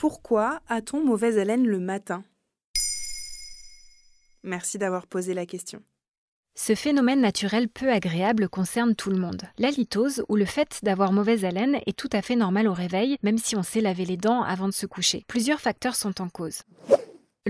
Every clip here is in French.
Pourquoi a-t-on mauvaise haleine le matin? Merci d'avoir posé la question. Ce phénomène naturel peu agréable concerne tout le monde. La litose, ou le fait d'avoir mauvaise haleine, est tout à fait normal au réveil, même si on sait laver les dents avant de se coucher. Plusieurs facteurs sont en cause.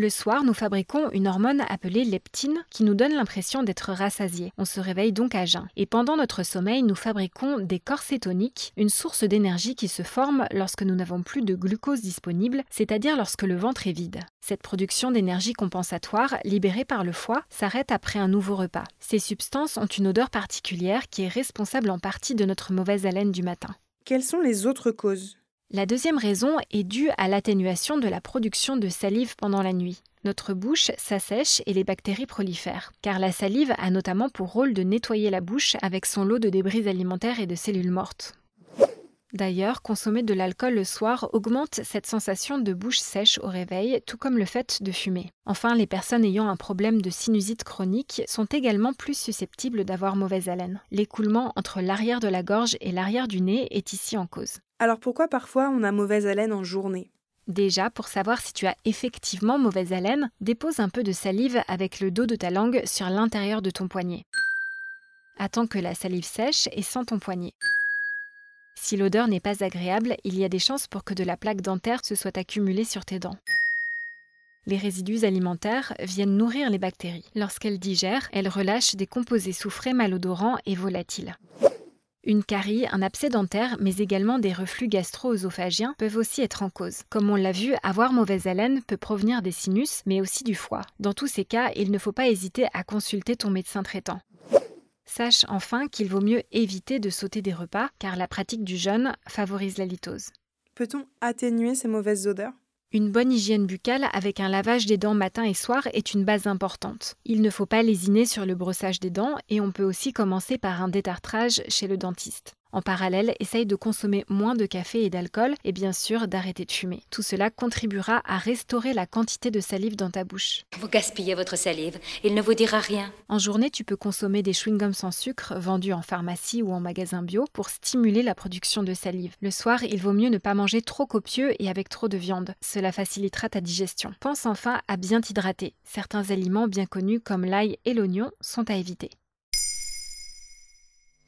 Le soir, nous fabriquons une hormone appelée leptine qui nous donne l'impression d'être rassasié. On se réveille donc à jeun. Et pendant notre sommeil, nous fabriquons des corps cétoniques, une source d'énergie qui se forme lorsque nous n'avons plus de glucose disponible, c'est-à-dire lorsque le ventre est vide. Cette production d'énergie compensatoire, libérée par le foie, s'arrête après un nouveau repas. Ces substances ont une odeur particulière qui est responsable en partie de notre mauvaise haleine du matin. Quelles sont les autres causes? La deuxième raison est due à l'atténuation de la production de salive pendant la nuit. Notre bouche s'assèche et les bactéries prolifèrent, car la salive a notamment pour rôle de nettoyer la bouche avec son lot de débris alimentaires et de cellules mortes. D'ailleurs, consommer de l'alcool le soir augmente cette sensation de bouche sèche au réveil, tout comme le fait de fumer. Enfin, les personnes ayant un problème de sinusite chronique sont également plus susceptibles d'avoir mauvaise haleine. L'écoulement entre l'arrière de la gorge et l'arrière du nez est ici en cause. Alors pourquoi parfois on a mauvaise haleine en journée? Déjà, pour savoir si tu as effectivement mauvaise haleine, dépose un peu de salive avec le dos de ta langue sur l'intérieur de ton poignet. Attends que la salive sèche et sens ton poignet. Si l'odeur n'est pas agréable, il y a des chances pour que de la plaque dentaire se soit accumulée sur tes dents. Les résidus alimentaires viennent nourrir les bactéries. Lorsqu'elles digèrent, elles relâchent des composés soufrés malodorants et volatiles. Une carie, un abcès dentaire, mais également des reflux gastro-œsophagiens peuvent aussi être en cause. Comme on l'a vu, avoir mauvaise haleine peut provenir des sinus, mais aussi du foie. Dans tous ces cas, il ne faut pas hésiter à consulter ton médecin traitant. Sache enfin qu'il vaut mieux éviter de sauter des repas car la pratique du jeûne favorise la litose. Peut-on atténuer ces mauvaises odeurs? Une bonne hygiène buccale avec un lavage des dents matin et soir est une base importante. Il ne faut pas lésiner sur le brossage des dents et on peut aussi commencer par un détartrage chez le dentiste. En parallèle, essaye de consommer moins de café et d'alcool et bien sûr d'arrêter de fumer. Tout cela contribuera à restaurer la quantité de salive dans ta bouche. Vous gaspillez votre salive, il ne vous dira rien. En journée, tu peux consommer des chewing-gums sans sucre vendus en pharmacie ou en magasin bio pour stimuler la production de salive. Le soir, il vaut mieux ne pas manger trop copieux et avec trop de viande. Cela facilitera ta digestion. Pense enfin à bien t'hydrater. Certains aliments bien connus comme l'ail et l'oignon sont à éviter.